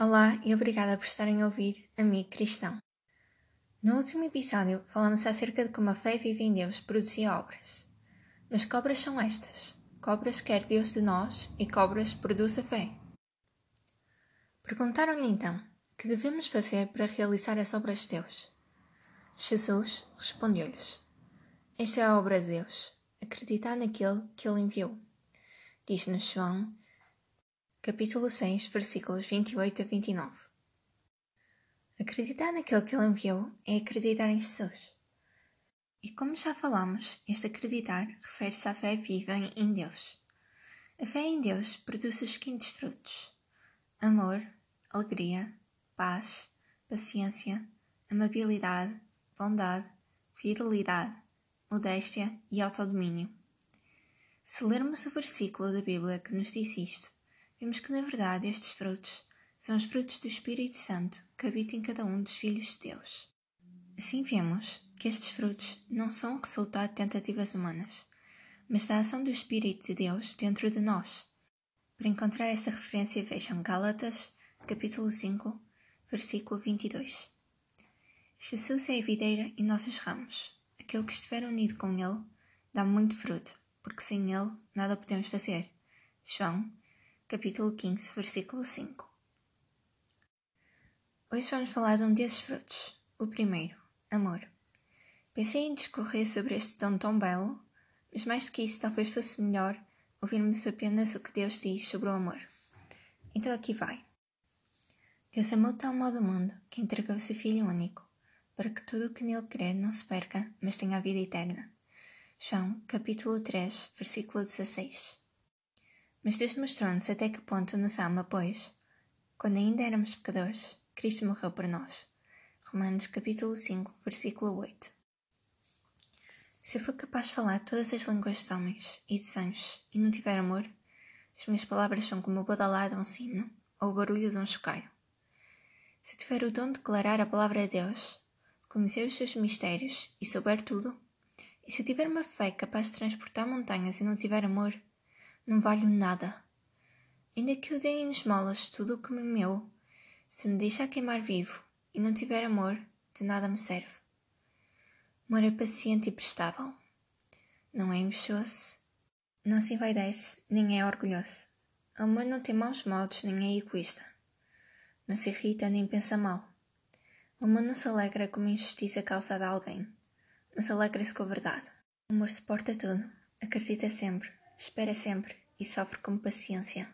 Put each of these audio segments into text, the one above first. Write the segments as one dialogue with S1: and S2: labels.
S1: Olá e obrigada por estarem a ouvir Amigo Cristão. No último episódio falamos acerca de como a fé vive em Deus produzia obras. Mas que obras são estas? Que quer Deus de nós e que obras produz a fé? Perguntaram-lhe então, que devemos fazer para realizar as obras de Deus? Jesus respondeu-lhes, Esta é a obra de Deus, acreditar naquele que Ele enviou. Diz-nos João capítulo 6, versículos 28 a 29. Acreditar naquele que ele enviou é acreditar em Jesus. E como já falamos, este acreditar refere-se à fé viva em Deus. A fé em Deus produz os seguintes frutos: amor, alegria, paz, paciência, amabilidade, bondade, fidelidade, modéstia e autodomínio. Se lermos o versículo da Bíblia que nos diz isto, vemos que, na verdade, estes frutos são os frutos do Espírito Santo que habita em cada um dos filhos de Deus. Assim vemos que estes frutos não são resultado de tentativas humanas, mas da ação do Espírito de Deus dentro de nós. Para encontrar esta referência, vejam Gálatas, capítulo 5, versículo 22. Jesus é a videira e nós os ramos. Aquele que estiver unido com ele dá muito fruto, porque sem ele nada podemos fazer. João capítulo 15, versículo 5. Hoje vamos falar de um desses frutos. O primeiro, amor. Pensei em discorrer sobre este dom tão belo, mas mais do que isso, talvez fosse melhor ouvirmos apenas o que Deus diz sobre o amor. Então aqui vai. Deus amou de tal modo o mundo que entregou seu Filho único, para que tudo o que nele crê não se perca, mas tenha a vida eterna. João, capítulo 3, versículo 16. Mas Deus mostrou-nos até que ponto nos ama, pois, quando ainda éramos pecadores, Cristo morreu por nós. Romanos capítulo 5, versículo 8. Se eu for capaz de falar todas as línguas dos homens e dos anjos e não tiver amor, as minhas palavras são como o badalado de um sino ou o barulho de um chocalho. Se tiver o dom de declarar a palavra de Deus, conhecer os seus mistérios e souber tudo, e se eu tiver uma fé capaz de transportar montanhas e não tiver amor, não valho nada. Ainda que eu dê em esmolas tudo o que me meu, se me deixar queimar vivo e não tiver amor, de nada me serve. Amor é paciente e prestável. Não é invejoso, não se envaidece, nem é orgulhoso. Amor não tem maus modos, nem é egoísta. Não se irrita, nem pensa mal. Amor não se alegra com uma injustiça causada a alguém, mas alegra-se com a verdade. O amor suporta tudo, acredita sempre, espera sempre e sofre com paciência.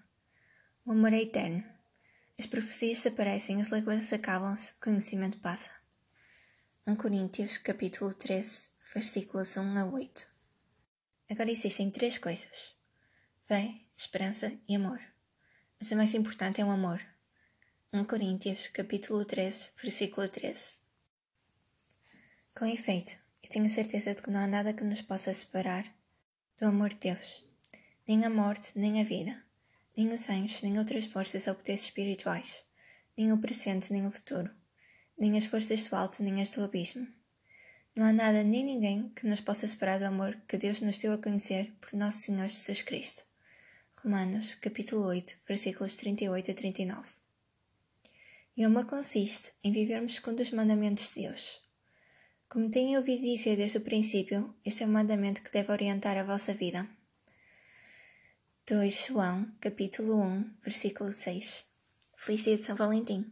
S1: O amor é eterno. As profecias desaparecem, as línguas acabam-se, o conhecimento passa. 1 Coríntios capítulo 13, versículos 1 a 8. Agora existem três coisas: fé, esperança e amor. Mas a mais importante é o amor. 1 Coríntios capítulo 13, versículo 13. Com efeito, eu tenho certeza de que não há nada que nos possa separar do amor de Deus nem a morte, nem a vida, nem os anjos, nem outras forças ou poderes espirituais, nem o presente, nem o futuro, nem as forças do alto, nem as do abismo. Não há nada nem ninguém que nos possa separar do amor que Deus nos deu a conhecer por nosso Senhor Jesus Cristo. Romanos, capítulo 8, versículos 38 a 39. E amor consiste em vivermos segundo os mandamentos de Deus. Como tenho ouvido dizer desde o princípio, este é o mandamento que deve orientar a vossa vida. 2 João, capítulo 1, versículo 6. Feliz dia de São Valentim!